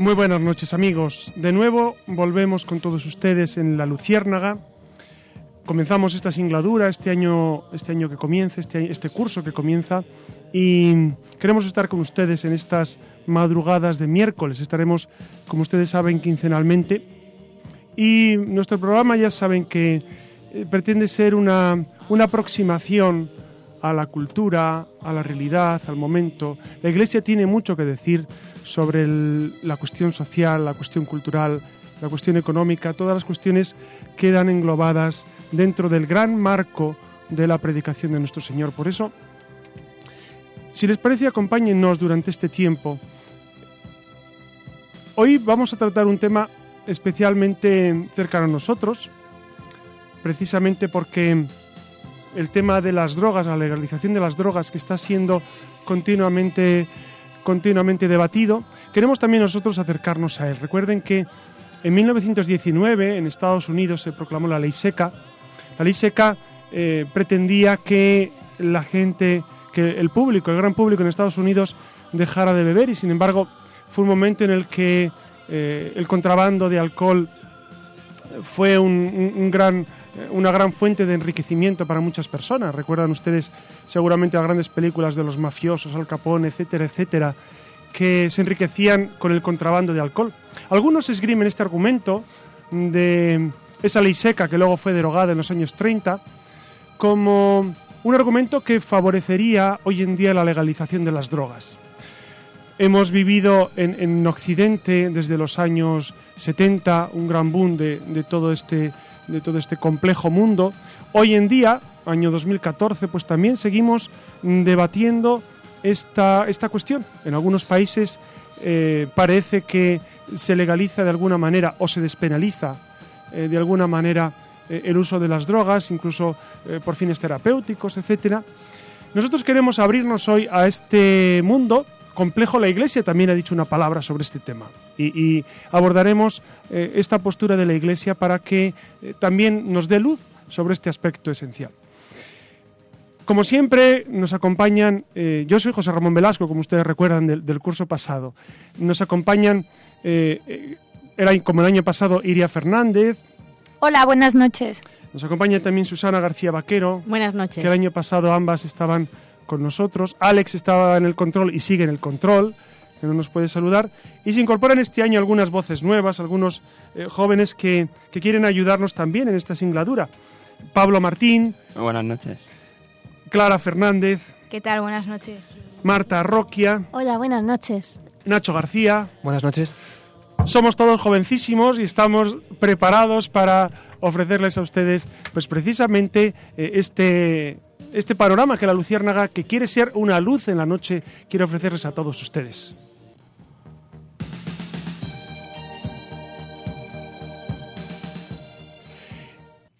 Muy buenas noches amigos. De nuevo volvemos con todos ustedes en La Luciérnaga. Comenzamos esta singladura, este año, este año que comienza, este, este curso que comienza, y queremos estar con ustedes en estas madrugadas de miércoles. Estaremos, como ustedes saben, quincenalmente. Y nuestro programa ya saben que eh, pretende ser una, una aproximación a la cultura, a la realidad, al momento. La Iglesia tiene mucho que decir sobre la cuestión social, la cuestión cultural, la cuestión económica, todas las cuestiones quedan englobadas dentro del gran marco de la predicación de nuestro Señor. Por eso, si les parece, acompáñennos durante este tiempo. Hoy vamos a tratar un tema especialmente cercano a nosotros, precisamente porque el tema de las drogas, la legalización de las drogas que está siendo continuamente continuamente debatido, queremos también nosotros acercarnos a él. Recuerden que en 1919 en Estados Unidos se proclamó la ley seca. La ley seca eh, pretendía que la gente, que el público, el gran público en Estados Unidos dejara de beber y sin embargo fue un momento en el que eh, el contrabando de alcohol fue un gran eh, una gran fuente de enriquecimiento para muchas personas. Recuerdan ustedes seguramente las grandes películas de los mafiosos, Al Capone, etcétera, etcétera, que se enriquecían con el contrabando de alcohol. Algunos esgrimen este argumento de esa ley seca que luego fue derogada en los años 30 como un argumento que favorecería hoy en día la legalización de las drogas. Hemos vivido en, Occidente desde los años 70 un gran boom de todo este de todo este complejo mundo. Hoy en día, año 2014, pues también seguimos debatiendo esta, esta cuestión. En algunos países eh, parece que se legaliza de alguna manera o se despenaliza eh, de alguna manera eh, el uso de las drogas, incluso por fines terapéuticos, etc. Nosotros queremos abrirnos hoy a este mundo complejo. La Iglesia también ha dicho una palabra sobre este tema y, abordaremos eh, esta postura de la Iglesia para que eh, también nos dé luz sobre este aspecto esencial. Como siempre, nos acompañan, eh, yo soy José Ramón Velasco, como ustedes recuerdan del, curso pasado, nos acompañan, era como el año pasado, Iria Fernández. Hola, buenas noches. Nos acompaña también Susana García Vaquero. Buenas noches. Que el año pasado ambas estaban con nosotros. Alex estaba en el control y sigue en el control que no nos puede saludar. Y se incorporan este año algunas voces nuevas, algunos eh, jóvenes que, quieren ayudarnos también en esta singladura. Pablo Martín. buenas noches. Clara Fernández. ¿Qué tal? Buenas noches. Marta Roquia. Hola, buenas noches. Nacho García. Buenas noches. Somos todos jovencísimos y estamos preparados para ofrecerles a ustedes, pues precisamente eh, este este panorama que la Luciérnaga, que quiere ser una luz en la noche, quiere ofrecerles a todos ustedes.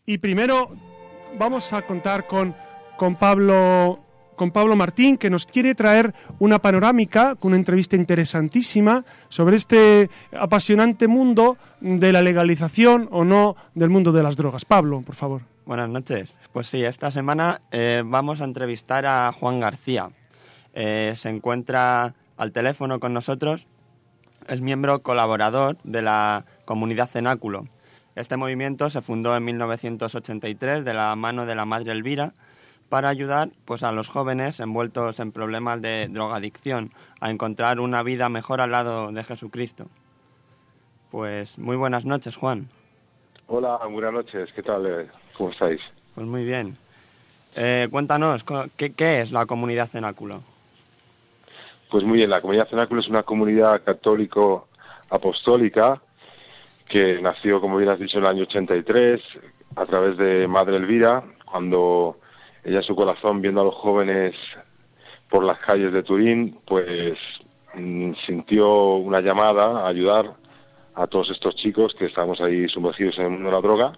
Y primero vamos a contar con, con, Pablo, con Pablo Martín, que nos quiere traer una panorámica, una entrevista interesantísima sobre este apasionante mundo de la legalización o no del mundo de las drogas. Pablo, por favor. Buenas noches. Pues sí, esta semana eh, vamos a entrevistar a Juan García. Eh, se encuentra al teléfono con nosotros. Es miembro colaborador de la comunidad Cenáculo este movimiento se fundó en 1983 de la mano de la Madre Elvira para ayudar pues, a los jóvenes envueltos en problemas de drogadicción a encontrar una vida mejor al lado de Jesucristo. Pues muy buenas noches, Juan. Hola, buenas noches. ¿Qué tal? ¿Cómo estáis? Pues muy bien. Eh, cuéntanos, ¿qué, ¿qué es la comunidad Cenáculo? Pues muy bien, la comunidad Cenáculo es una comunidad católico apostólica que nació, como bien has dicho, en el año 83 a través de Madre Elvira, cuando ella su corazón, viendo a los jóvenes por las calles de Turín, pues mm, sintió una llamada a ayudar a todos estos chicos que estábamos ahí sumergidos en el mundo de la droga.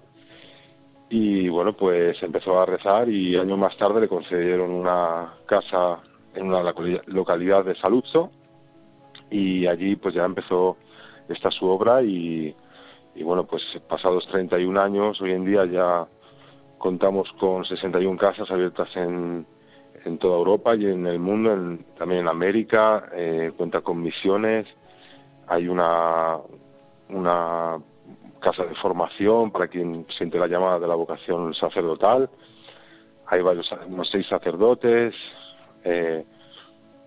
Y bueno, pues empezó a rezar y años más tarde le concedieron una casa en una localidad de Saluzzo y allí pues ya empezó esta su obra y, bueno, pues pasados 31 años, hoy en día ya contamos con 61 casas abiertas en, en toda Europa y en el mundo, en, también en América, eh, cuenta con misiones, hay una, una casa de formación para quien siente la llamada de la vocación sacerdotal, hay varios, unos seis sacerdotes, eh,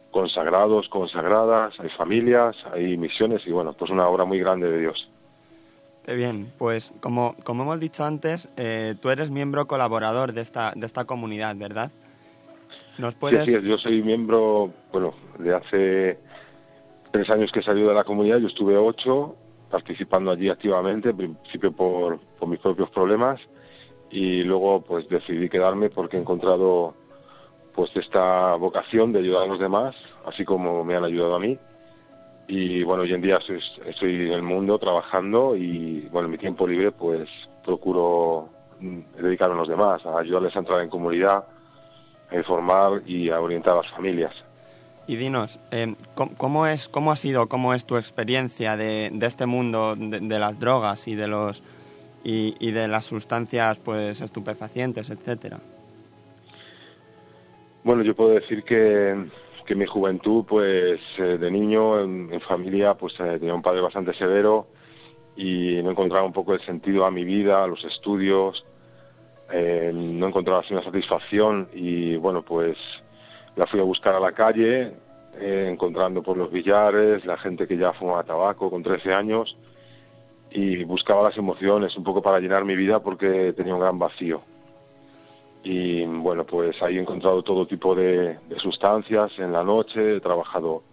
consagrados, consagradas, hay familias, hay misiones y bueno, pues una obra muy grande de Dios. Qué bien, pues como, como hemos dicho antes, eh, tú eres miembro colaborador de esta, de esta comunidad, ¿verdad? ¿Nos puedes... Sí, sí, yo soy miembro, bueno, de hace tres años que salido de la comunidad, yo estuve ocho participando allí activamente, en principio por, por mis propios problemas y luego pues decidí quedarme porque he encontrado pues esta vocación de ayudar a los demás, así como me han ayudado a mí. Y bueno, hoy en día estoy, en el mundo trabajando y bueno, en mi tiempo libre pues procuro dedicarme a los demás, a ayudarles a entrar en comunidad, a informar y a orientar a las familias. Y dinos, eh, ¿cómo, es, ¿cómo ha sido, cómo es tu experiencia de, este mundo de, las drogas y de los y, de las sustancias pues estupefacientes, etcétera? Bueno, yo puedo decir que, que mi juventud, pues eh, de niño, en, familia, pues eh, tenía un padre bastante severo y no encontraba un poco el sentido a mi vida, a los estudios, no encontraba así una satisfacción y bueno, pues la fui a buscar a la calle, encontrando por los billares, la gente que ya fumaba tabaco con 13 años y buscaba las emociones un poco para llenar mi vida porque tenía un gran vacío. Y bueno, pues ahí he encontrado todo tipo de, sustancias en la noche, he trabajado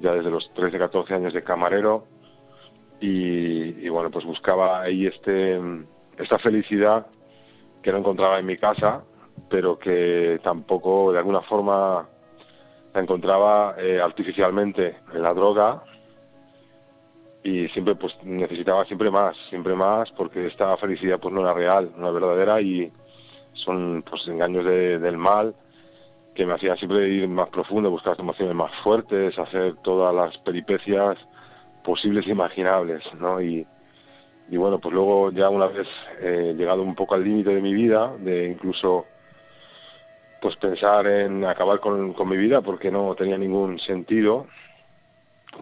ya desde los 13, 14 años de camarero y, bueno, pues buscaba ahí este, esta felicidad que no encontraba en mi casa, pero que tampoco de alguna forma la encontraba eh, artificialmente en la droga y siempre pues necesitaba siempre más, siempre más porque esta felicidad pues no era real, no era verdadera y son pues engaños del mal que me hacían siempre ir más profundo, buscar las emociones más fuertes, hacer todas las peripecias posibles e imaginables, ¿no? Y, y bueno, pues luego ya una vez eh, llegado un poco al límite de mi vida, de incluso pues pensar en acabar con, con mi vida porque no tenía ningún sentido,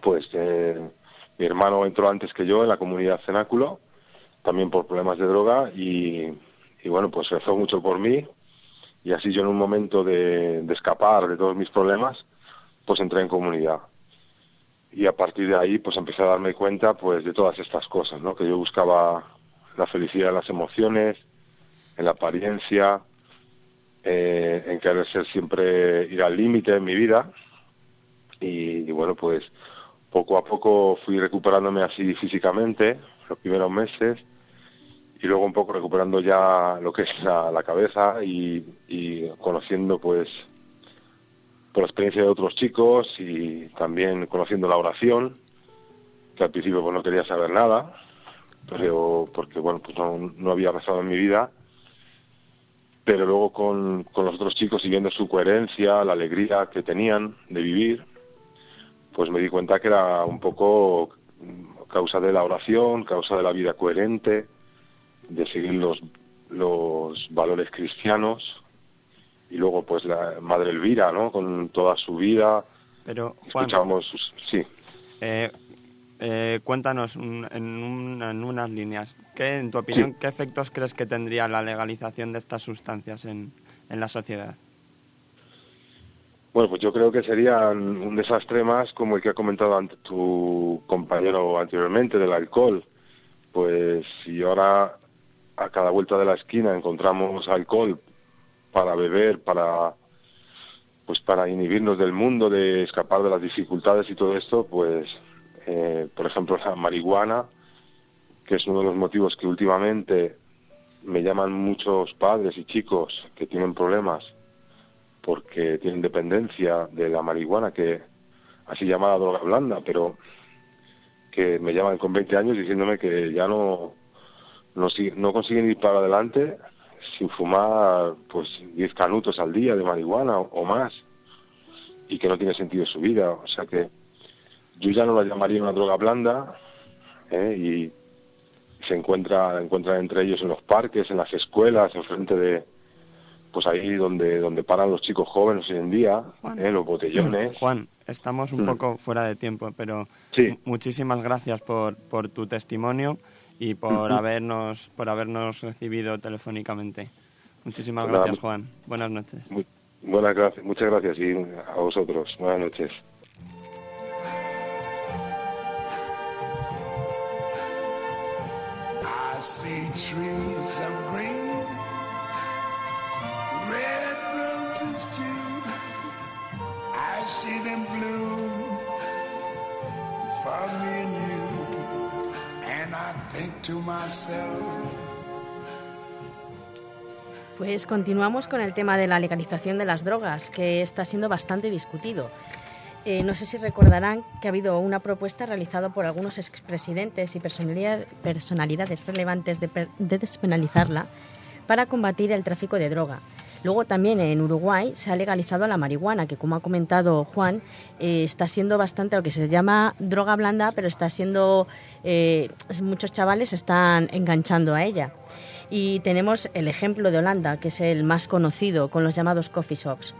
pues eh, mi hermano entró antes que yo en la comunidad Cenáculo, también por problemas de droga y y bueno, pues rezó mucho por mí y así yo en un momento de, escapar de todos mis problemas, pues entré en comunidad. Y a partir de ahí, pues empecé a darme cuenta, pues, de todas estas cosas, ¿no? Que yo buscaba la felicidad en las emociones, en la apariencia, eh, en querer ser siempre ir al límite en mi vida. y, bueno, pues poco a poco fui recuperándome así físicamente, los primeros meses, y luego un poco recuperando ya lo que es la, cabeza y, conociendo pues por la experiencia de otros chicos y también conociendo la oración que al principio pues no quería saber nada pero porque bueno pues no, había pasado en mi vida pero luego con, con los otros chicos y viendo su coherencia la alegría que tenían de vivir pues me di cuenta que era un poco causa de la oración causa de la vida coherente de seguir los, los valores cristianos y luego pues la Madre Elvira, ¿no? Con toda su vida. Pero Juan, escuchamos, sí. Eh, eh, cuéntanos en, en, unas líneas, ¿qué, en tu opinión, qué efectos crees que tendría la legalización de estas sustancias en, en la sociedad? Bueno, pues yo creo que sería un desastre más como el que ha comentado ante tu compañero anteriormente del alcohol. Pues si ahora a cada vuelta de la esquina encontramos alcohol para beber, para pues para inhibirnos del mundo, de escapar de las dificultades y todo esto, pues eh, por ejemplo la marihuana, que es uno de los motivos que últimamente me llaman muchos padres y chicos que tienen problemas porque tienen dependencia de la marihuana, que así llamada droga blanda, pero que me llaman con 20 años diciéndome que ya no, no, no consiguen ir para adelante sin fumar pues 10 canutos al día de marihuana o, más y que no tiene sentido su vida. O sea que yo ya no la llamaría una droga blanda ¿eh? y se encuentra encuentran entre ellos en los parques, en las escuelas, enfrente de pues ahí donde donde paran los chicos jóvenes hoy en día, ¿eh? los botellones. Juan, estamos un mm. poco fuera de tiempo, pero muchísimas gracias por, por tu testimonio y por habernos por habernos recibido telefónicamente. Muchísimas gracias, Juan. Buenas noches. buenas gracias, muchas gracias y a vosotros. Buenas noches. See trees of green, red roses too. I see them for me and you. And I think to myself, Pues continuamos con el tema de la legalización de las drogas, que está siendo bastante discutido. Eh, no sé si recordarán que ha habido una propuesta realizada por algunos expresidentes y personalidades relevantes de, despenalizarla para combatir el tráfico de droga. Luego también en Uruguay se ha legalizado la marihuana, que como ha comentado Juan, eh, está siendo bastante lo que se llama droga blanda, pero está siendo eh, muchos chavales están enganchando a ella. Y tenemos el ejemplo de Holanda, que es el más conocido, con los llamados coffee shops.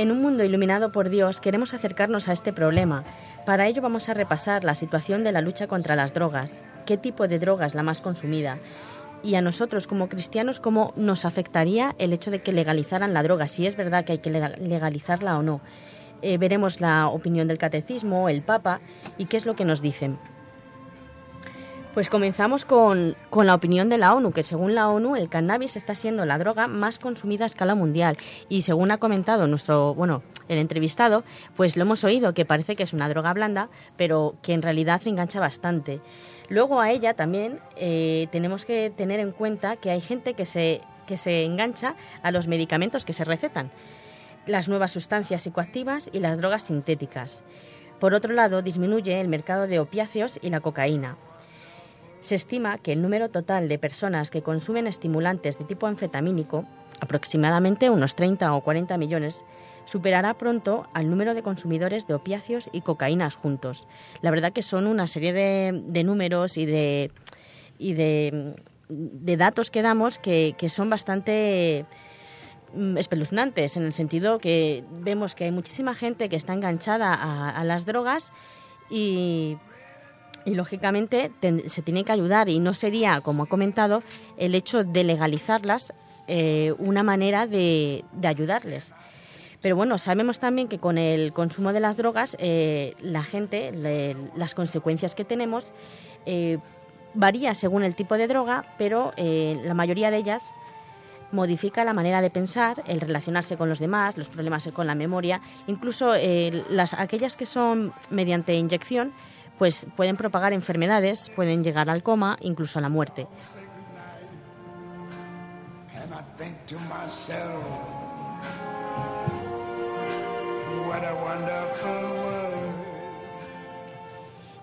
En un mundo iluminado por Dios queremos acercarnos a este problema. Para ello vamos a repasar la situación de la lucha contra las drogas, qué tipo de droga es la más consumida, y a nosotros como cristianos cómo nos afectaría el hecho de que legalizaran la droga, si es verdad que hay que legalizarla o no. Eh, veremos la opinión del catecismo, el Papa y qué es lo que nos dicen. Pues comenzamos con, con, la opinión de la ONU, que según la ONU el cannabis está siendo la droga más consumida a escala mundial. Y según ha comentado nuestro, bueno, el entrevistado, pues lo hemos oído, que parece que es una droga blanda, pero que en realidad engancha bastante. Luego a ella también eh, tenemos que tener en cuenta que hay gente que se, que se engancha a los medicamentos que se recetan, las nuevas sustancias psicoactivas y las drogas sintéticas. Por otro lado, disminuye el mercado de opiáceos y la cocaína. Se estima que el número total de personas que consumen estimulantes de tipo anfetamínico, aproximadamente unos 30 o 40 millones, superará pronto al número de consumidores de opiáceos y cocaínas juntos. La verdad que son una serie de, números y de, y de, datos que damos que, son bastante mm, espeluznantes en el sentido que vemos que hay muchísima gente que está enganchada a, las drogas y, lógicamente se tiene que ayudar y no sería, como ha comentado, el hecho de legalizarlas eh, una manera de ayudarles. Pero bueno, sabemos también que con el consumo de las drogas, eh, la gente, las consecuencias que tenemos, eh, varía según el tipo de droga, pero eh, la mayoría de ellas modifica la manera de pensar, el relacionarse con los demás, los problemas con la memoria, incluso las, aquellas que son mediante inyección, pues pueden propagar enfermedades, pueden llegar al coma, incluso a la muerte.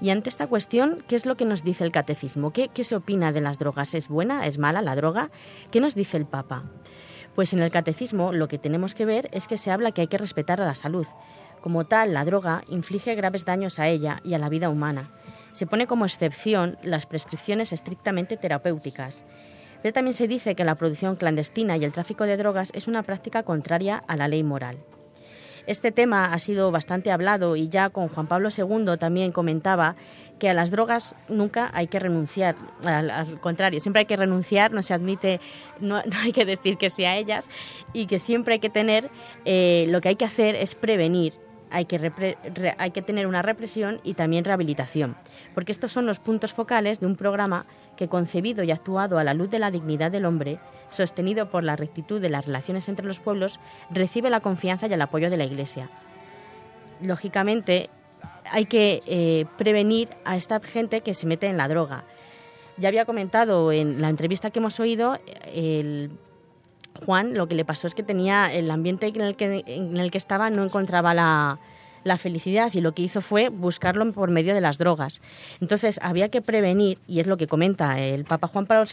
Y ante esta cuestión, ¿qué es lo que nos dice el catecismo? ¿Qué, se opina de las drogas? ¿Es buena? ¿Es mala la droga? ¿Qué nos dice el Papa? Pues en el catecismo lo que tenemos que ver es que se habla que hay que respetar a la salud. Como tal, la droga inflige graves daños a ella y a la vida humana. Se pone como excepción las prescripciones estrictamente terapéuticas. Pero también se dice que la producción clandestina y el tráfico de drogas es una práctica contraria a la ley moral. Este tema ha sido bastante hablado y ya con Juan Pablo II también comentaba que a las drogas nunca hay que renunciar, al, contrario, siempre hay que renunciar, no se admite, no, hay que decir que sí a ellas y que siempre hay que tener, eh, lo que hay que hacer es prevenir hay que, tener una represión y también rehabilitación, porque estos son los puntos focales de un programa que, concebido y actuado a la luz de la dignidad del hombre, sostenido por la rectitud de las relaciones entre los pueblos, recibe la confianza y el apoyo de la Iglesia. Lógicamente, hay que eh, prevenir a esta gente que se mete en la droga. Ya había comentado en la entrevista que hemos oído, el Juan lo que le pasó es que tenía el ambiente en el que, en el que estaba no encontraba la, la felicidad y lo que hizo fue buscarlo por medio de las drogas. Entonces había que prevenir, y es lo que comenta el Papa Juan Pablo,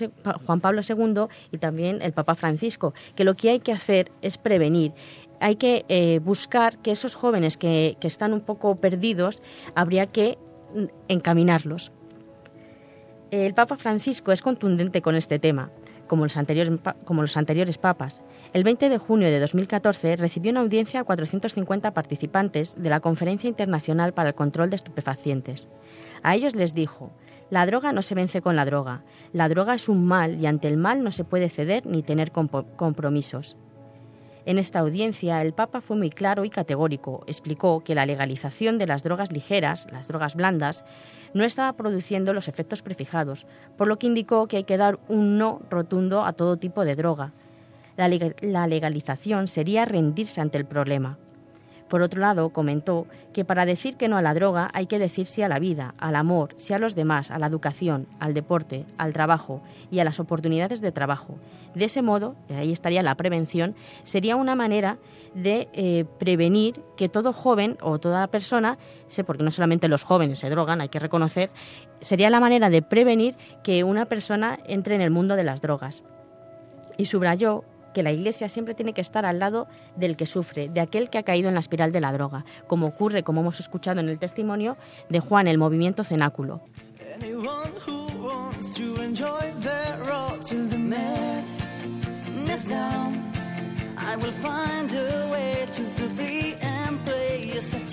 Juan Pablo II y también el Papa Francisco, que lo que hay que hacer es prevenir hay que eh, buscar que esos jóvenes que, que, están un poco perdidos, habría que mm, encaminarlos. El Papa Francisco es contundente con este tema como los, anteriores, papas. El 20 de junio de 2014 recibió una audiencia a 450 participantes de la Conferencia Internacional para el Control de Estupefacientes. A ellos les dijo, la droga no se vence con la droga, la droga es un mal y ante el mal no se puede ceder ni tener compromisos. En esta audiencia, el Papa fue muy claro y categórico. Explicó que la legalización de las drogas ligeras, las drogas blandas, no estaba produciendo los efectos prefijados, por lo que indicó que hay que dar un no rotundo a todo tipo de droga. La, legalización sería rendirse ante el problema. Por otro lado, comentó que para decir que no a la droga hay que decir sí a la vida, al amor, sí a los demás, a la educación, al deporte, al trabajo y a las oportunidades de trabajo. De ese modo, ahí estaría la prevención, sería una manera de eh, prevenir que todo joven o toda persona, sé porque no solamente los jóvenes se drogan, hay que reconocer, sería la manera de prevenir que una persona entre en el mundo de las drogas. Y subrayó que la Iglesia siempre tiene que estar al lado del que sufre, de aquel que ha caído en la espiral de la droga, como ocurre, como hemos escuchado en el testimonio de Juan, el movimiento cenáculo.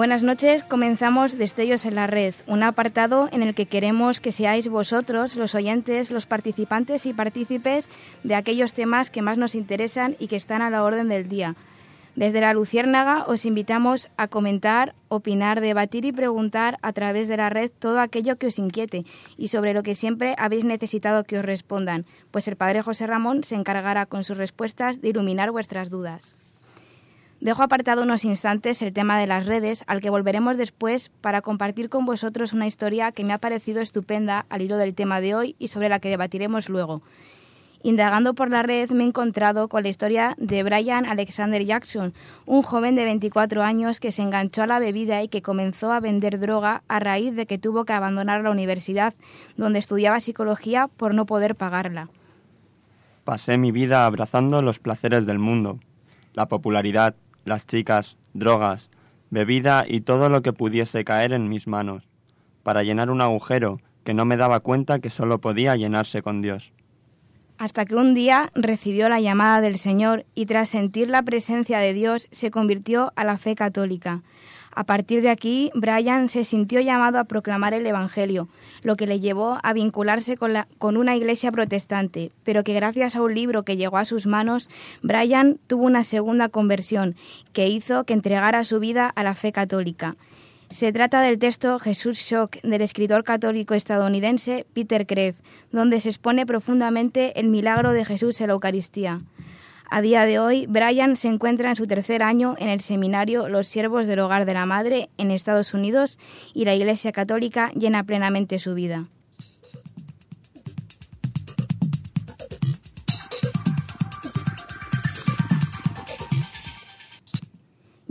Buenas noches, comenzamos Destellos en la Red, un apartado en el que queremos que seáis vosotros, los oyentes, los participantes y partícipes de aquellos temas que más nos interesan y que están a la orden del día. Desde la Luciérnaga os invitamos a comentar, opinar, debatir y preguntar a través de la red todo aquello que os inquiete y sobre lo que siempre habéis necesitado que os respondan, pues el Padre José Ramón se encargará con sus respuestas de iluminar vuestras dudas. Dejo apartado unos instantes el tema de las redes, al que volveremos después para compartir con vosotros una historia que me ha parecido estupenda al hilo del tema de hoy y sobre la que debatiremos luego. Indagando por la red me he encontrado con la historia de Brian Alexander Jackson, un joven de 24 años que se enganchó a la bebida y que comenzó a vender droga a raíz de que tuvo que abandonar la universidad donde estudiaba psicología por no poder pagarla. Pasé mi vida abrazando los placeres del mundo, la popularidad, las chicas, drogas, bebida y todo lo que pudiese caer en mis manos, para llenar un agujero que no me daba cuenta que solo podía llenarse con Dios. Hasta que un día recibió la llamada del Señor y tras sentir la presencia de Dios se convirtió a la fe católica. A partir de aquí, Brian se sintió llamado a proclamar el Evangelio, lo que le llevó a vincularse con, una iglesia protestante, pero que gracias a un libro que llegó a sus manos, Brian tuvo una segunda conversión que hizo que entregara su vida a la fe católica. Se trata del texto Jesús Shock del escritor católico estadounidense Peter Kreeft, donde se expone profundamente el milagro de Jesús en la Eucaristía. A día de hoy, Brian se encuentra en su tercer año en el seminario Los Siervos del Hogar de la Madre en Estados Unidos y la Iglesia Católica llena plenamente su vida.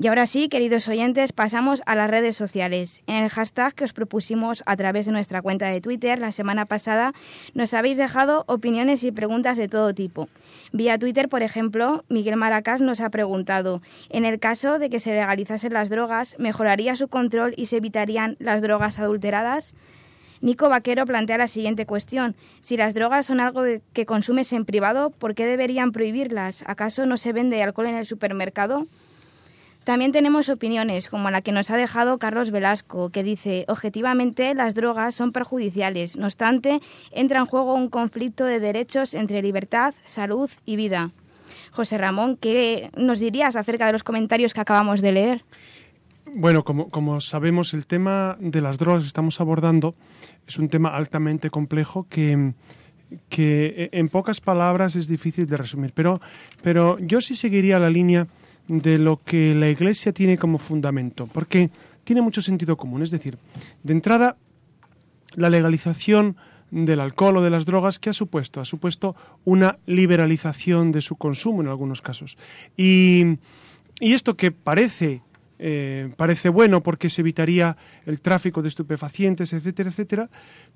Y ahora sí, queridos oyentes, pasamos a las redes sociales. En el hashtag que os propusimos a través de nuestra cuenta de Twitter la semana pasada, nos habéis dejado opiniones y preguntas de todo tipo. Vía Twitter, por ejemplo, Miguel Maracás nos ha preguntado, en el caso de que se legalizasen las drogas, ¿mejoraría su control y se evitarían las drogas adulteradas? Nico Vaquero plantea la siguiente cuestión. Si las drogas son algo que consumes en privado, ¿por qué deberían prohibirlas? ¿Acaso no se vende alcohol en el supermercado? También tenemos opiniones, como la que nos ha dejado Carlos Velasco, que dice, objetivamente las drogas son perjudiciales, no obstante, entra en juego un conflicto de derechos entre libertad, salud y vida. José Ramón, ¿qué nos dirías acerca de los comentarios que acabamos de leer? Bueno, como, como sabemos, el tema de las drogas que estamos abordando es un tema altamente complejo que, que en pocas palabras es difícil de resumir. Pero, pero yo sí seguiría la línea de lo que la Iglesia tiene como fundamento, porque tiene mucho sentido común. Es decir, de entrada, la legalización del alcohol o de las drogas, ¿qué ha supuesto? Ha supuesto una liberalización de su consumo en algunos casos. Y, y esto que parece, eh, parece bueno porque se evitaría el tráfico de estupefacientes, etcétera, etcétera,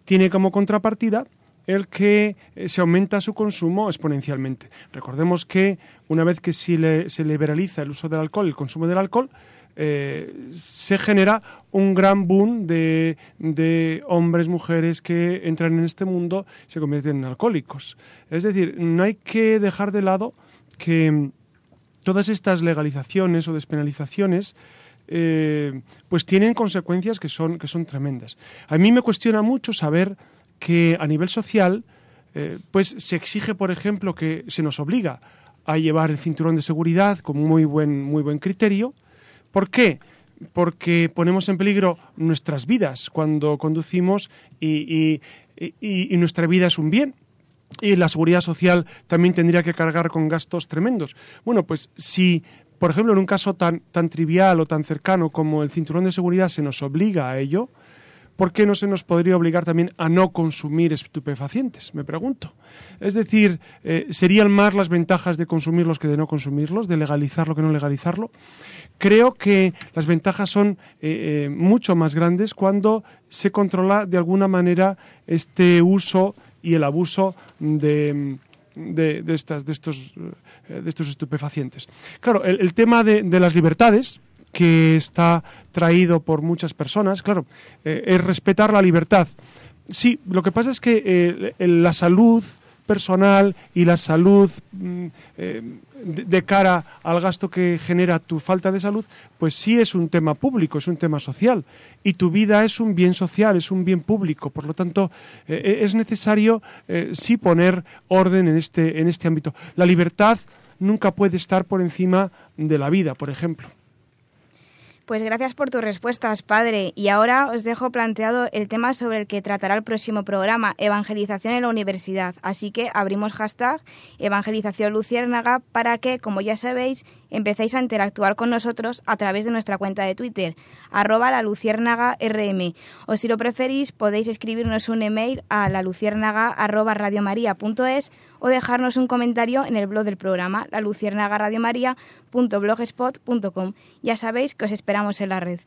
tiene como contrapartida el que eh, se aumenta su consumo exponencialmente. Recordemos que una vez que se, liberaliza el uso del alcohol, el consumo del alcohol, eh, se genera un gran boom de, de, hombres, mujeres que entran en este mundo se convierten en alcohólicos. Es decir, no hay que dejar de lado que todas estas legalizaciones o despenalizaciones eh, pues tienen consecuencias que son, que son tremendas. A mí me cuestiona mucho saber que a nivel social eh, pues se exige, por ejemplo, que se nos obliga a llevar el cinturón de seguridad con muy buen, muy buen criterio. ¿Por qué? Porque ponemos en peligro nuestras vidas cuando conducimos y, y nuestra vida es un bien y la seguridad social también tendría que cargar con gastos tremendos. Bueno, pues si, por ejemplo, en un caso tan, tan trivial o tan cercano como el cinturón de seguridad se nos obliga a ello, ¿por qué no se nos podría obligar también a no consumir estupefacientes? Me pregunto. Es decir, eh, ¿serían más las ventajas de consumirlos que de no consumirlos, de legalizarlo que no legalizarlo? Creo que las ventajas son eh, eh, mucho más grandes cuando se controla de alguna manera este uso y el abuso de, estas, de, estos, de estos estupefacientes. Claro, el, tema de las libertades, que está traído por muchas personas, claro, eh, es respetar la libertad. Sí, lo que pasa es que eh, la salud personal y la salud mm, eh, de, cara al gasto que genera tu falta de salud, pues sí es un tema público, es un tema social. Y tu vida es un bien social, es un bien público. Por lo tanto, es necesario sí poner orden en este, en este ámbito. La libertad nunca puede estar por encima de la vida, por ejemplo. Pues gracias por tus respuestas, padre. Y ahora os dejo planteado el tema sobre el que tratará el próximo programa, evangelización en la universidad. Así que abrimos hashtag evangelización luciérnaga para que, como ya sabéis, empecéis a interactuar con nosotros a través de nuestra cuenta de Twitter, arroba la luciérnaga rm. O si lo preferís, podéis escribirnos un email a la luciérnaga arroba o dejarnos un comentario en el blog del programa, la luciérnagaradiomaria.blogspot.com. Ya sabéis que os esperamos en la red.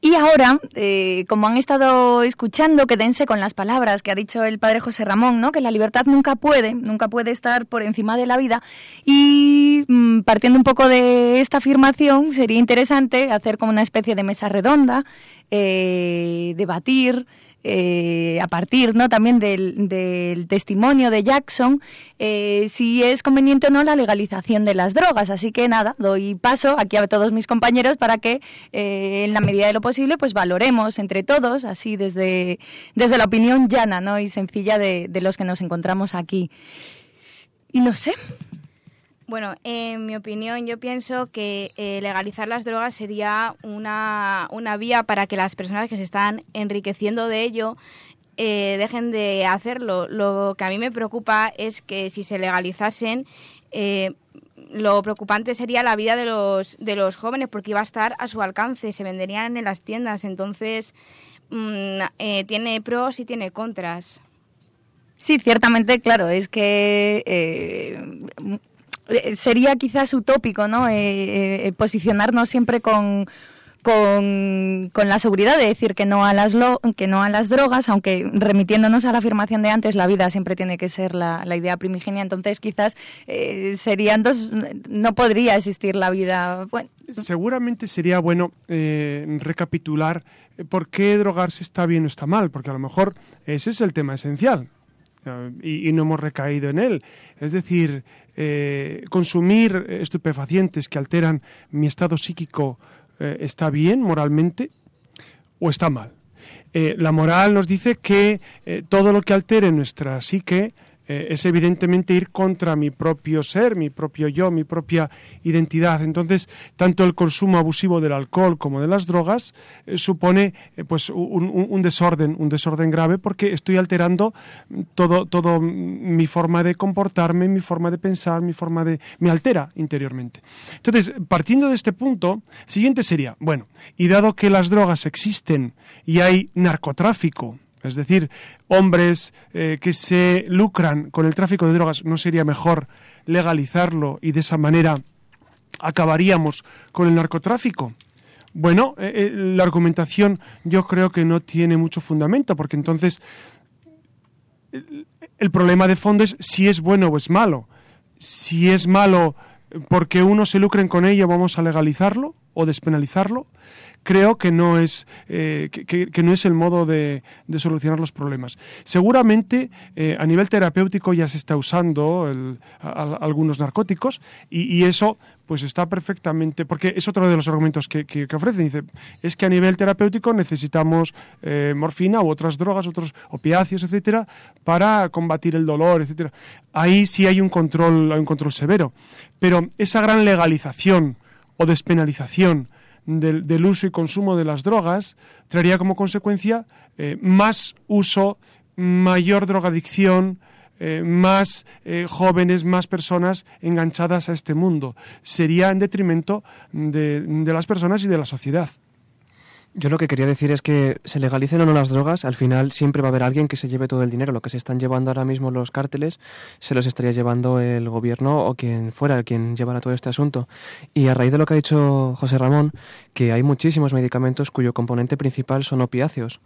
Y ahora, eh, como han estado escuchando, quédense con las palabras que ha dicho el padre José Ramón, ¿no? que la libertad nunca puede, nunca puede estar por encima de la vida. Y mm, partiendo un poco de esta afirmación, sería interesante hacer como una especie de mesa redonda, eh, debatir, eh, a partir ¿no? también del, testimonio de Jackson, eh, si es conveniente o no la legalización de las drogas. Así que nada, doy paso aquí a todos mis compañeros para que eh, en la medida de lo posible pues valoremos entre todos, así desde, desde la opinión llana ¿no? y sencilla de, de los que nos encontramos aquí. Y no sé, bueno, en mi opinión, yo pienso que eh, legalizar las drogas sería una, una, vía para que las personas que se están enriqueciendo de ello eh, dejen de hacerlo. Lo que a mí me preocupa es que si se legalizasen, eh, lo preocupante sería la vida de los, de los jóvenes porque iba a estar a su alcance, se venderían en las tiendas. Entonces, mm, tiene pros y tiene contras. Sí, ciertamente, claro, es que eh, sería quizás utópico, ¿no? Eh, eh, posicionarnos siempre con, con, la seguridad de decir que no a las que no a las drogas, aunque remitiéndonos a la afirmación de antes, la vida siempre tiene que ser la, idea primigenia. Entonces, quizás serían dos, no podría existir la vida. Seguramente sería bueno recapitular por qué drogarse está bien o está mal, porque a lo mejor ese es el tema esencial. y, no hemos recaído en él. Es decir, consumir estupefacientes que alteran mi estado psíquico está bien moralmente o está mal. la moral nos dice que todo lo que altere nuestra psique eh, es evidentemente ir contra mi propio ser, mi propio yo, mi propia identidad. Entonces, tanto el consumo abusivo del alcohol como de las drogas eh, supone eh, pues un, desorden, un desorden grave porque estoy alterando todo, todo mi forma de comportarme, mi forma de pensar, mi forma de me altera interiormente. Entonces, partiendo de este punto, siguiente sería, bueno, y dado que las drogas existen y hay narcotráfico, es decir, hombres eh, que se lucran con el tráfico de drogas, ¿no sería mejor legalizarlo y de esa manera acabaríamos con el narcotráfico? Bueno, eh, eh, la argumentación yo creo que no tiene mucho fundamento, porque entonces el problema de fondo es si es bueno o es malo. Si es malo porque uno se lucren con ello, vamos a legalizarlo o despenalizarlo creo que no es, eh, que, no es el modo de, solucionar los problemas. Seguramente eh, a nivel terapéutico ya se está usando algunos narcóticos y, eso pues está perfectamente, porque es otro de los argumentos que, ofrecen, dice, es que a nivel terapéutico necesitamos eh, morfina u otras drogas, otros opiáceos, etcétera, para combatir el dolor, etcétera. Ahí sí hay un control, hay un control severo, pero esa gran legalización o despenalización del, uso y consumo de las drogas traería como consecuencia eh, más uso, mayor drogadicción, eh, más eh, jóvenes, más personas enganchadas a este mundo. Sería en detrimento de las personas y de la sociedad. Yo lo que quería decir es que se legalicen o no las drogas, al final siempre va a haber alguien que se lleve todo el dinero. Lo que se están llevando ahora mismo los cárteles se los estaría llevando el gobierno o quien fuera, quien llevara todo este asunto. Y a raíz de lo que ha dicho José Ramón, que hay muchísimos medicamentos cuyo componente principal son opiáceos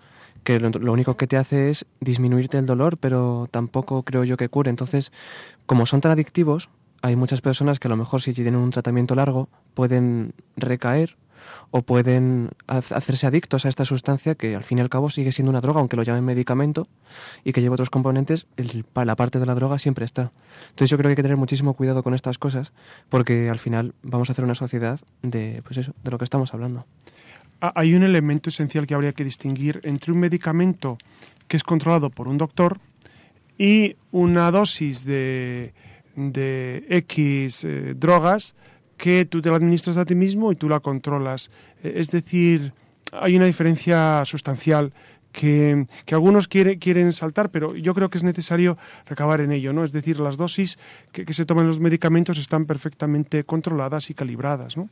que lo, único que te hace es disminuirte el dolor, pero tampoco creo yo que cure. Entonces, como son tan adictivos, hay muchas personas que a lo mejor si tienen un tratamiento largo pueden recaer o pueden hacerse adictos a esta sustancia que al fin y al cabo sigue siendo una droga, aunque lo llamen medicamento y que lleva otros componentes, la parte de la droga siempre está. Entonces yo creo que hay que tener muchísimo cuidado con estas cosas porque al final vamos a hacer una sociedad de, pues eso, de lo que estamos hablando. Ah, hay un elemento esencial que habría que distinguir entre un medicamento que es controlado por un doctor y una dosis de, de X eh, drogas que tú te la administras a ti mismo y tú la controlas. Eh, es decir, hay una diferencia sustancial que, algunos quieren saltar, pero yo creo que es necesario recabar en ello, ¿no? Es decir, las dosis que, que se toman los medicamentos están perfectamente controladas y calibradas, ¿no?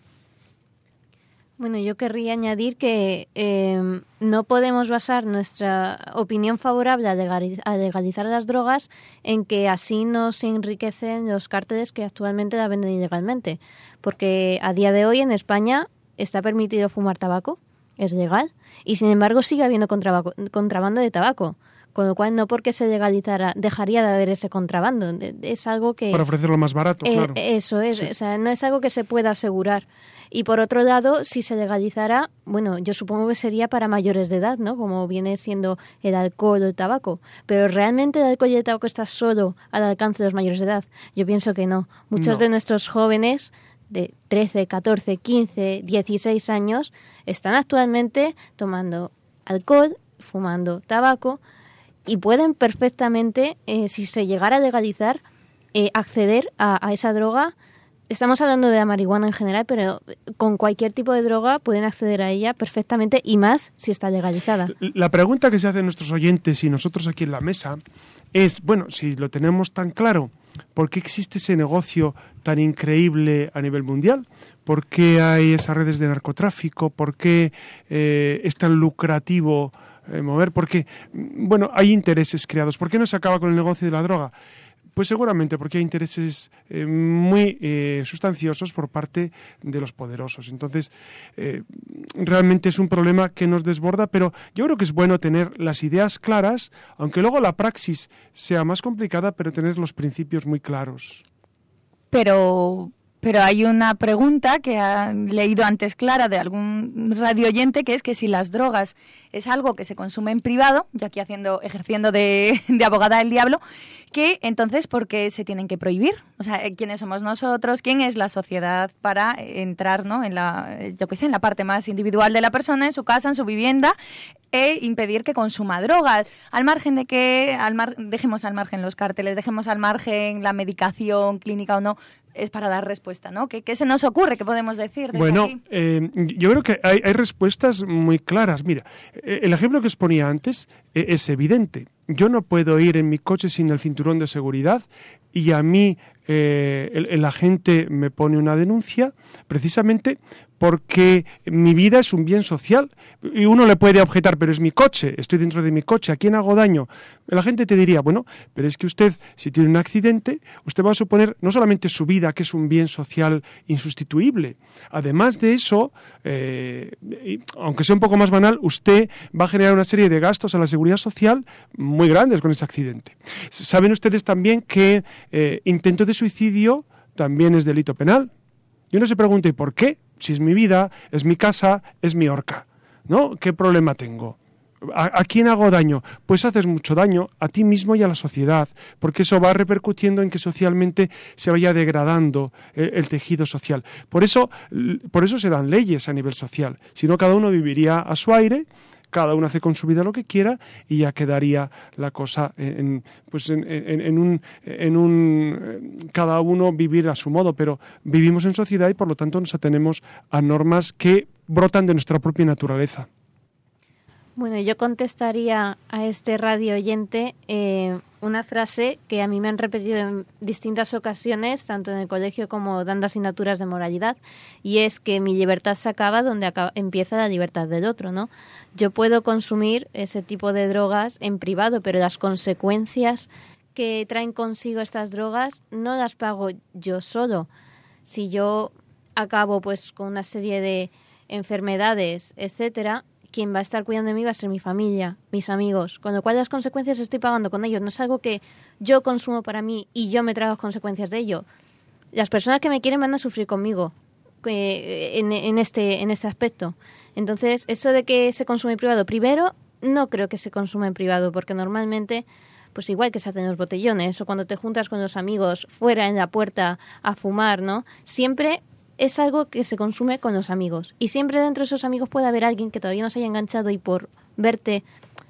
Bueno, yo querría añadir que em, no podemos basar nuestra opinión favorable a, legalizar las drogas en que así nos enriquecen los cárteles que actualmente la venden ilegalmente. Porque a día de hoy en España está permitido fumar tabaco, es legal, y sin embargo sigue habiendo contrabando de tabaco. Con lo cual, no porque se legalizara, dejaría de haber ese contrabando. Es algo que... Para ofrecerlo más barato, eh, claro. Eso es, o sea, no es algo que se pueda asegurar. Y por otro lado, si se legalizara, bueno, yo supongo que sería para mayores de edad, ¿no? Como viene siendo el alcohol o el tabaco. Pero realmente el alcohol y el tabaco está solo al alcance de los mayores de edad. Yo pienso que no. Muchos de nuestros jóvenes de 13, 14, 15, 16 años están actualmente tomando alcohol, fumando tabaco y pueden perfectamente, eh, si se llegara a legalizar, eh, acceder a, a esa droga estamos hablando de la marihuana en general, pero con cualquier tipo de droga pueden acceder a ella perfectamente y más si está legalizada. La pregunta que se hacen nuestros oyentes y nosotros aquí en la mesa es, bueno, si lo tenemos tan claro, ¿por qué existe ese negocio tan increíble a nivel mundial? ¿Por qué hay esas redes de narcotráfico? ¿Por qué eh, es tan lucrativo eh, mover? Porque, bueno, hay intereses creados. ¿Por qué no se acaba con el negocio de la droga? Pues seguramente porque hay intereses eh, muy eh, sustanciosos por parte de los poderosos. Entonces, eh, realmente es un problema que nos desborda, pero yo creo que es bueno tener las ideas claras, aunque luego la praxis sea más complicada, pero tener los principios muy claros. Pero Pero hay una pregunta que ha leído antes Clara de algún radio oyente, que es que si las drogas es algo que se consume en privado, yo aquí haciendo, ejerciendo de, de abogada del diablo, que entonces, ¿por qué se tienen que prohibir? O sea, ¿quiénes somos nosotros? ¿Quién es la sociedad para entrar ¿no? en, la, yo qué sé, en la parte más individual de la persona, en su casa, en su vivienda, e impedir que consuma drogas? Al margen de que, al mar, dejemos al margen los cárteles, dejemos al margen la medicación clínica o no, es para dar respuesta, ¿no? ¿Qué, qué se nos ocurre? ¿Qué podemos decir? Bueno, eh, yo creo que hay, hay respuestas muy claras. Mira, eh, el ejemplo que os ponía antes eh, es evidente. Yo no puedo ir en mi coche sin el cinturón de seguridad y a mí eh, el, el agente me pone una denuncia precisamente porque mi vida es un bien social y uno le puede objetar, pero es mi coche, estoy dentro de mi coche, ¿a quién hago daño? La gente te diría, bueno, pero es que usted, si tiene un accidente, usted va a suponer no solamente su vida, que es un bien social insustituible, además de eso, eh, aunque sea un poco más banal, usted va a generar una serie de gastos a la seguridad social muy grandes con ese accidente. Saben ustedes también que eh, intento de suicidio también es delito penal. Y uno se pregunta, ¿y por qué? Si es mi vida, es mi casa, es mi horca. ¿No? ¿Qué problema tengo? ¿A, quién hago daño? Pues haces mucho daño a ti mismo y a la sociedad, porque eso va repercutiendo en que socialmente se vaya degradando eh, el tejido social. Por eso, por eso se dan leyes a nivel social. Si no, cada uno viviría a su aire cada uno hace con su vida lo que quiera y ya quedaría la cosa en, pues en, en- un, en un eh, cada uno vivir a su modo, pero vivimos en sociedad y por lo tanto nos atenemos a normas que brotan de nuestra propia naturaleza. Bueno, yo contestaría a este radio oyente eh, una frase que a mí me han repetido en distintas ocasiones, tanto en el colegio como dando asignaturas de moralidad, y es que mi libertad se acaba donde acaba- empieza la libertad del otro, ¿no? Yo puedo consumir ese tipo de drogas en privado, pero las consecuencias que traen consigo estas drogas no las pago yo solo. Si yo acabo pues con una serie de enfermedades, etcétera, quien va a estar cuidando de mí va a ser mi familia, mis amigos, con lo cual las consecuencias estoy pagando con ellos. No es algo que yo consumo para mí y yo me trago las consecuencias de ello. Las personas que me quieren van a sufrir conmigo eh, en, en este, en este aspecto. Entonces, eso de que se consume en privado, primero, no creo que se consuma en privado, porque normalmente, pues igual que se hacen los botellones o cuando te juntas con los amigos fuera en la puerta a fumar, ¿no? Siempre es algo que se consume con los amigos. Y siempre dentro de esos amigos puede haber alguien que todavía no se haya enganchado y por verte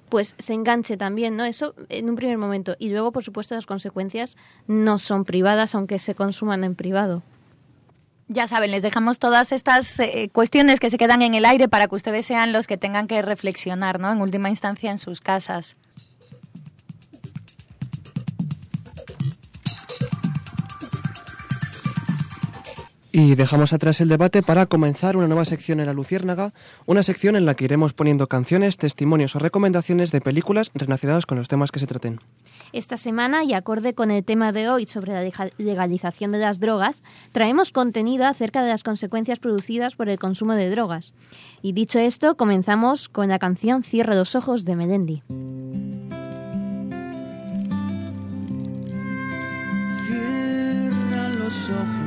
pues se enganche también, ¿no? Eso en un primer momento. Y luego, por supuesto, las consecuencias no son privadas, aunque se consuman en privado. Ya saben, les dejamos todas estas eh, cuestiones que se quedan en el aire para que ustedes sean los que tengan que reflexionar, ¿no? En última instancia en sus casas. Y dejamos atrás el debate para comenzar una nueva sección en la Luciérnaga, una sección en la que iremos poniendo canciones, testimonios o recomendaciones de películas relacionadas con los temas que se traten. Esta semana, y acorde con el tema de hoy sobre la legalización de las drogas, traemos contenido acerca de las consecuencias producidas por el consumo de drogas. Y dicho esto, comenzamos con la canción Cierra los ojos de Melendi. Cierra los ojos,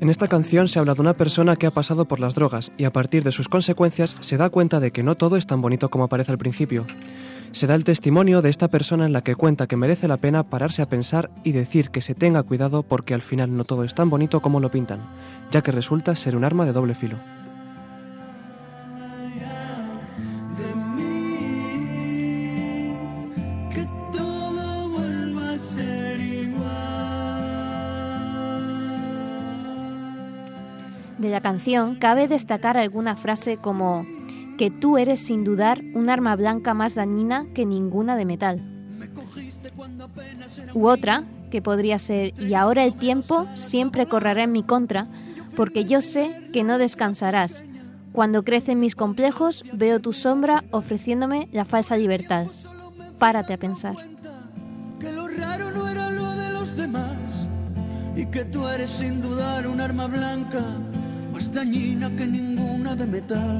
En esta canción se habla de una persona que ha pasado por las drogas y a partir de sus consecuencias se da cuenta de que no todo es tan bonito como parece al principio. Se da el testimonio de esta persona en la que cuenta que merece la pena pararse a pensar y decir que se tenga cuidado porque al final no todo es tan bonito como lo pintan, ya que resulta ser un arma de doble filo. De la canción cabe destacar alguna frase como que tú eres sin dudar un arma blanca más dañina que ninguna de metal. U otra, que podría ser, y ahora el tiempo siempre correrá en mi contra, porque yo sé que no descansarás. Cuando crecen mis complejos, veo tu sombra ofreciéndome la falsa libertad. Párate a pensar. Que lo raro no era lo de los demás y que tú eres sin dudar un arma blanca más dañina que ninguna de metal.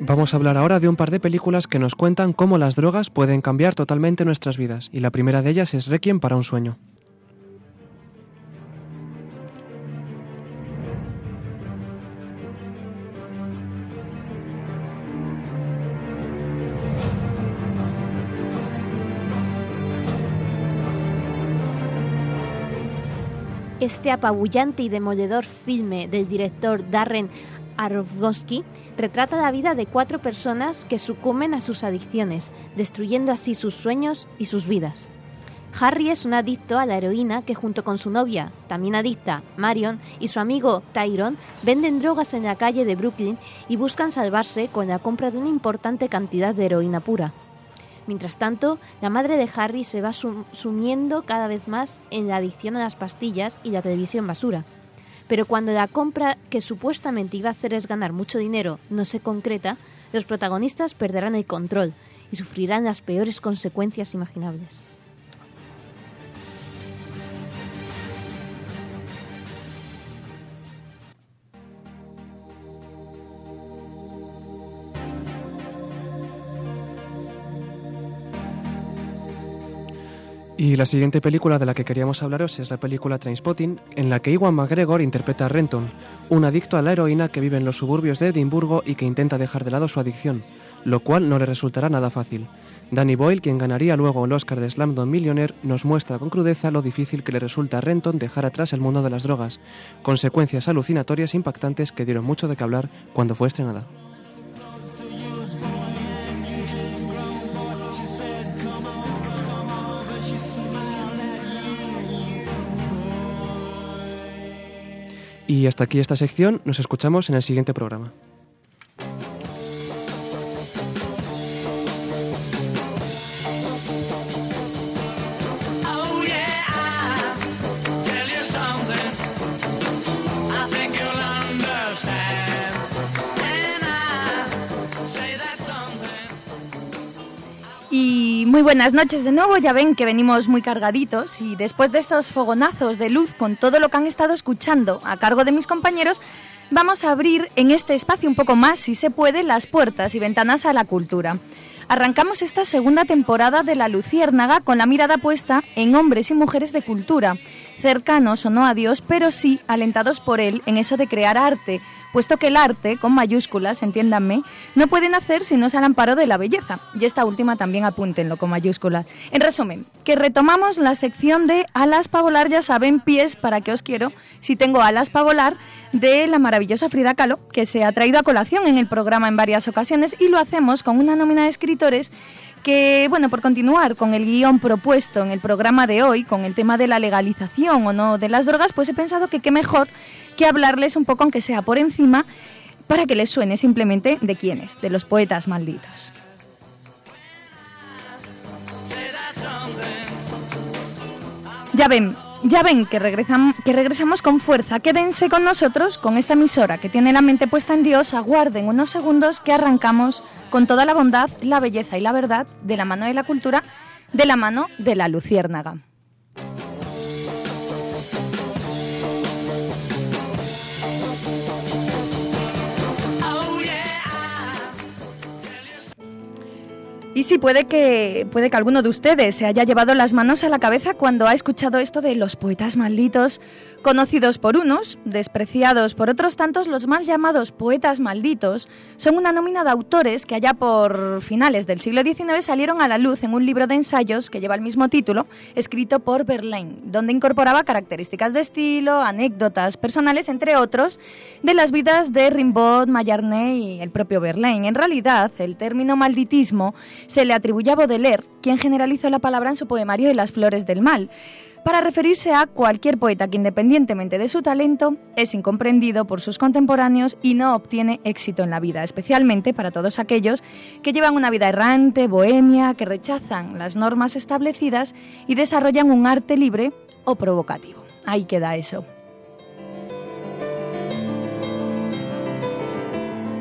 Vamos a hablar ahora de un par de películas que nos cuentan cómo las drogas pueden cambiar totalmente nuestras vidas, y la primera de ellas es Requiem para un sueño. Este apabullante y demoledor filme del director Darren Aronofsky retrata la vida de cuatro personas que sucumben a sus adicciones, destruyendo así sus sueños y sus vidas. Harry es un adicto a la heroína que junto con su novia, también adicta, Marion, y su amigo Tyrone venden drogas en la calle de Brooklyn y buscan salvarse con la compra de una importante cantidad de heroína pura. Mientras tanto, la madre de Harry se va sumiendo cada vez más en la adicción a las pastillas y la televisión basura. Pero cuando la compra que supuestamente iba a hacer es ganar mucho dinero no se concreta, los protagonistas perderán el control y sufrirán las peores consecuencias imaginables. Y la siguiente película de la que queríamos hablaros es la película Trainspotting, en la que Iwan McGregor interpreta a Renton, un adicto a la heroína que vive en los suburbios de Edimburgo y que intenta dejar de lado su adicción, lo cual no le resultará nada fácil. Danny Boyle, quien ganaría luego el Oscar de Slamdon Millionaire, nos muestra con crudeza lo difícil que le resulta a Renton dejar atrás el mundo de las drogas, consecuencias alucinatorias impactantes que dieron mucho de qué hablar cuando fue estrenada. Y hasta aquí esta sección, nos escuchamos en el siguiente programa. Muy buenas noches de nuevo, ya ven que venimos muy cargaditos y después de estos fogonazos de luz con todo lo que han estado escuchando a cargo de mis compañeros, vamos a abrir en este espacio un poco más, si se puede, las puertas y ventanas a la cultura. Arrancamos esta segunda temporada de La Luciérnaga con la mirada puesta en hombres y mujeres de cultura, cercanos o no a Dios, pero sí alentados por Él en eso de crear arte, puesto que el arte, con mayúsculas, entiéndanme, no puede nacer si no es al amparo de la belleza. Y esta última también apúntenlo con mayúsculas. En resumen, que retomamos la sección de alas para volar, ya saben, pies para que os quiero, si tengo alas para volar, de la maravillosa Frida Kahlo, que se ha traído a colación en el programa en varias ocasiones y lo hacemos con una nómina de escritores que, bueno, por continuar con el guion propuesto en el programa de hoy, con el tema de la legalización o no de las drogas, pues he pensado que qué mejor que hablarles un poco, aunque sea por encima, para que les suene simplemente de quiénes, de los poetas malditos. Ya ven, ya ven que, que regresamos con fuerza. Quédense con nosotros, con esta emisora que tiene la mente puesta en Dios. Aguarden unos segundos que arrancamos con toda la bondad, la belleza y la verdad de la mano de la cultura, de la mano de la luciérnaga. Y sí, puede que, puede que alguno de ustedes se haya llevado las manos a la cabeza cuando ha escuchado esto de los poetas malditos, conocidos por unos, despreciados por otros tantos, los mal llamados poetas malditos son una nómina de autores que allá por finales del siglo XIX salieron a la luz en un libro de ensayos que lleva el mismo título, escrito por Verlaine, donde incorporaba características de estilo, anécdotas personales, entre otros, de las vidas de Rimbaud, Mallarmé y el propio Verlaine. En realidad, el término malditismo se le atribuye a Baudelaire, quien generalizó la palabra en su poemario de Las flores del mal, para referirse a cualquier poeta que independientemente de su talento es incomprendido por sus contemporáneos y no obtiene éxito en la vida, especialmente para todos aquellos que llevan una vida errante, bohemia, que rechazan las normas establecidas y desarrollan un arte libre o provocativo. Ahí queda eso.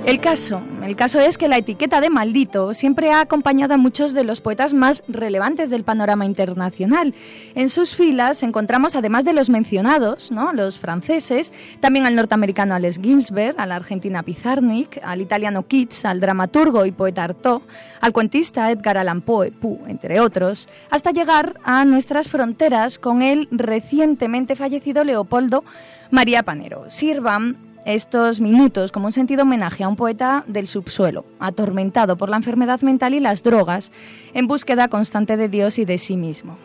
El caso, el caso es que la etiqueta de maldito siempre ha acompañado a muchos de los poetas más relevantes del panorama internacional. En sus filas encontramos, además de los mencionados, ¿no? los franceses, también al norteamericano Alex Ginsberg, a la argentina Pizarnik, al italiano Keats, al dramaturgo y poeta Artaud, al cuentista Edgar Allan Poe, entre otros, hasta llegar a nuestras fronteras con el recientemente fallecido Leopoldo María Panero. Sirvan estos minutos como un sentido homenaje a un poeta del subsuelo, atormentado por la enfermedad mental y las drogas, en búsqueda constante de Dios y de sí mismo.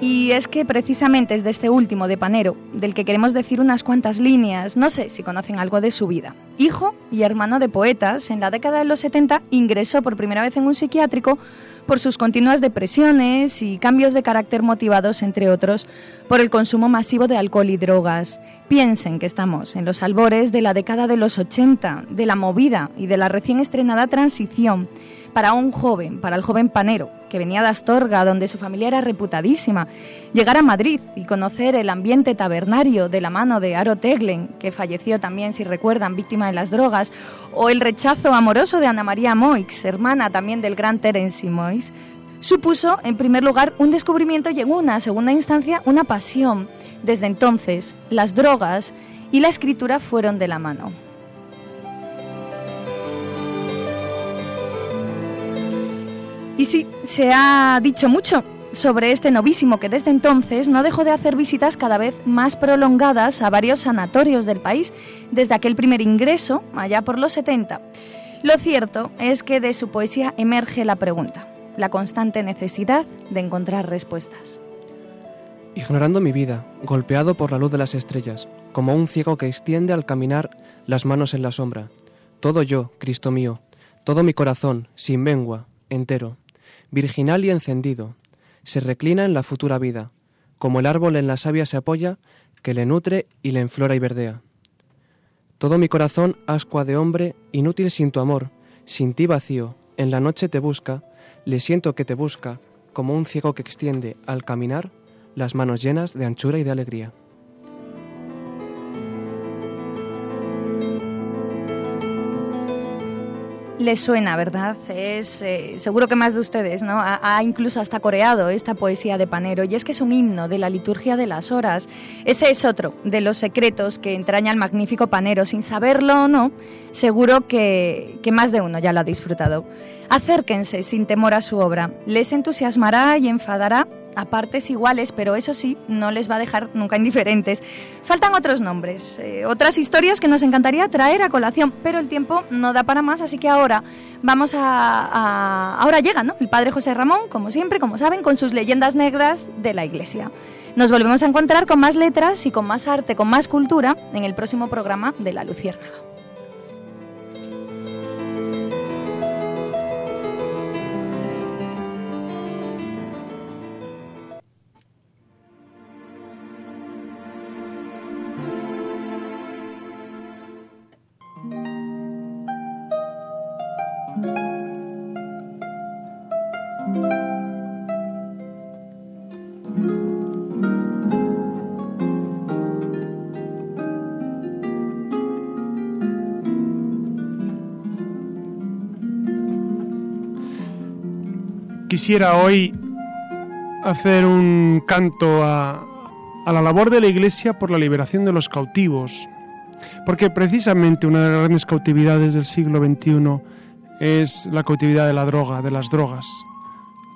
Y es que precisamente es de este último, de Panero, del que queremos decir unas cuantas líneas, no sé si conocen algo de su vida. Hijo y hermano de poetas, en la década de los 70 ingresó por primera vez en un psiquiátrico por sus continuas depresiones y cambios de carácter motivados, entre otros, por el consumo masivo de alcohol y drogas. Piensen que estamos en los albores de la década de los 80, de la movida y de la recién estrenada transición para un joven, para el joven panero, que venía de Astorga, donde su familia era reputadísima, llegar a Madrid y conocer el ambiente tabernario de la mano de Aro Teglen, que falleció también, si recuerdan, víctima de las drogas, o el rechazo amoroso de Ana María Moix, hermana también del gran Terence Moix, supuso, en primer lugar, un descubrimiento y en una segunda instancia una pasión. Desde entonces, las drogas y la escritura fueron de la mano. Y sí, se ha dicho mucho sobre este novísimo que desde entonces no dejó de hacer visitas cada vez más prolongadas a varios sanatorios del país desde aquel primer ingreso, allá por los 70. Lo cierto es que de su poesía emerge la pregunta, la constante necesidad de encontrar respuestas. Ignorando mi vida, golpeado por la luz de las estrellas, como un ciego que extiende al caminar las manos en la sombra, todo yo, Cristo mío, todo mi corazón, sin mengua, entero, virginal y encendido, se reclina en la futura vida, como el árbol en la savia se apoya, que le nutre y le enflora y verdea. Todo mi corazón, ascua de hombre, inútil sin tu amor, sin ti vacío, en la noche te busca, le siento que te busca, como un ciego que extiende, al caminar, las manos llenas de anchura y de alegría. Les suena, ¿verdad? Es eh, seguro que más de ustedes, ¿no? Ha, incluso hasta coreado esta poesía de Panero y es que es un himno de la liturgia de las horas. Ese es otro de los secretos que entraña el magnífico Panero. Sin saberlo o no, seguro que, que más de uno ya lo ha disfrutado. Acérquense sin temor a su obra. Les entusiasmará y enfadará a partes iguales, pero eso sí, no les va a dejar nunca indiferentes. Faltan otros nombres, eh, otras historias que nos encantaría traer a colación, pero el tiempo no da para más, así que ahora vamos a... ahora llega, ¿no? El padre José Ramón, como siempre, como saben, con sus leyendas negras de la Iglesia. Nos volvemos a encontrar con más letras y con más arte, con más cultura en el próximo programa de La Luciérnaga. Quisiera hoy hacer un canto a, la labor de la Iglesia por la liberación de los cautivos, porque precisamente una de las grandes cautividades del siglo XXI es la cautividad de la droga, de las drogas,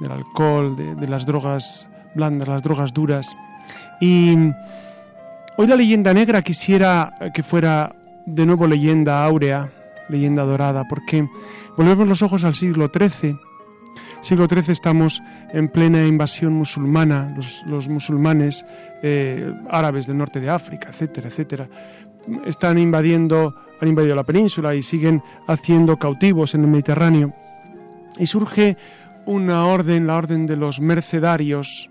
del alcohol, de, de las drogas blandas, las drogas duras. Y hoy la leyenda negra quisiera que fuera de nuevo leyenda áurea, leyenda dorada, porque volvemos los ojos al siglo XIII siglo XIII estamos en plena invasión musulmana, los, musulmanes eh, árabes del norte de África, etcétera, etcétera, están invadiendo, han invadido la península y siguen haciendo cautivos en el Mediterráneo. Y surge una orden, la orden de los mercedarios,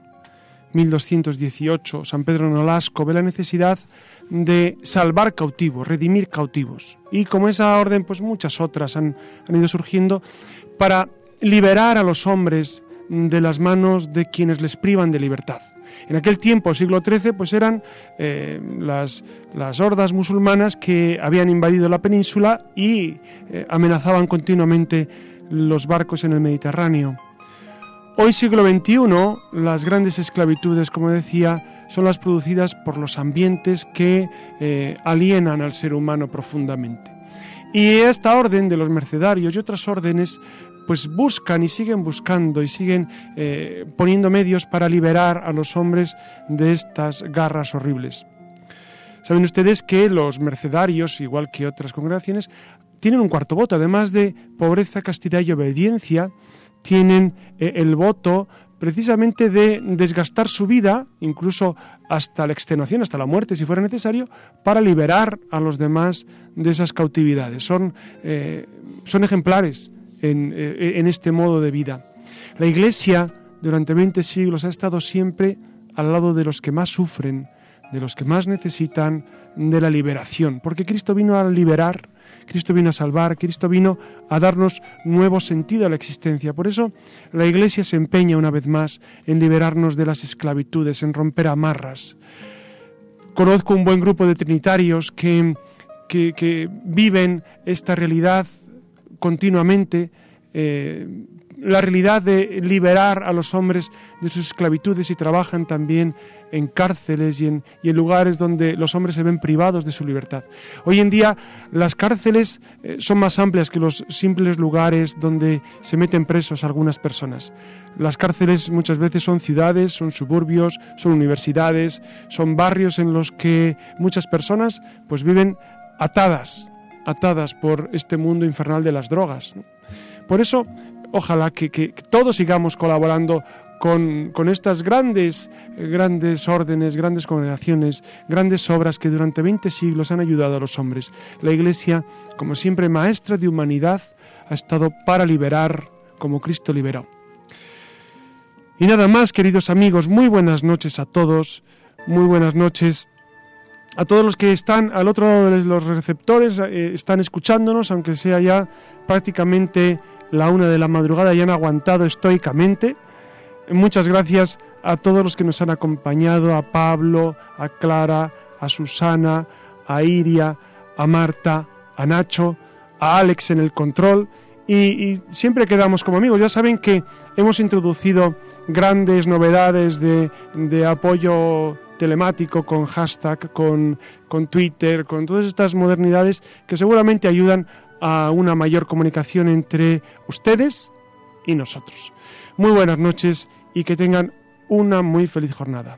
1218, San Pedro Nolasco ve la necesidad de salvar cautivos, redimir cautivos. Y como esa orden, pues muchas otras han, han ido surgiendo para liberar a los hombres de las manos de quienes les privan de libertad. En aquel tiempo, siglo XIII, pues eran eh, las, las, hordas musulmanas que habían invadido la península y eh, amenazaban continuamente los barcos en el Mediterráneo. Hoy, siglo XXI, las grandes esclavitudes, como decía, son las producidas por los ambientes que eh, alienan al ser humano profundamente. Y esta orden de los mercedarios y otras órdenes pues buscan y siguen buscando y siguen eh, poniendo medios para liberar a los hombres de estas garras horribles. Saben ustedes que los mercedarios, igual que otras congregaciones, tienen un cuarto voto, además de pobreza, castidad y obediencia, tienen eh, el voto precisamente de desgastar su vida, incluso hasta la extenuación, hasta la muerte si fuera necesario, para liberar a los demás de esas cautividades. Son, eh, son ejemplares eh, en, este modo de vida. La Iglesia durante 20 siglos ha estado siempre al lado de los que más sufren, de los que más necesitan de la liberación, porque Cristo vino a liberar, Cristo vino a salvar, Cristo vino a darnos nuevo sentido a la existencia. Por eso la Iglesia se empeña una vez más en liberarnos de las esclavitudes, en romper amarras. Conozco un buen grupo de trinitarios que, que viven esta realidad continuamente eh, la realidad de liberar a los hombres de sus esclavitudes y trabajan también en cárceles y en, lugares donde los hombres se ven privados de su libertad. Hoy en día las cárceles eh, son más amplias que los simples lugares donde se meten presos algunas personas. Las cárceles muchas veces son ciudades, son suburbios, son universidades, son barrios en los que muchas personas pues viven atadas atadas por este mundo infernal de las drogas. Por eso, ojalá que, todos sigamos colaborando con, estas grandes, grandes órdenes, grandes congregaciones, grandes obras que durante 20 siglos han ayudado a los hombres. La Iglesia, como siempre maestra de humanidad, ha estado para liberar como Cristo liberó. Y nada más, queridos amigos, muy buenas noches a todos, muy buenas noches a todos los que están al otro lado de los receptores, eh, están escuchándonos, aunque sea ya prácticamente la una de la madrugada y han aguantado estoicamente. Muchas gracias a todos los que nos han acompañado, a Pablo, a Clara, a Susana, a Iria, a Marta, a Nacho, a Alex en el control. Y, siempre quedamos como amigos. Ya saben que hemos introducido grandes novedades de, de apoyo telemático, con hashtag, con, con Twitter, con todas estas modernidades que seguramente ayudan a una mayor comunicación entre ustedes y nosotros. Muy buenas noches y que tengan una muy feliz jornada.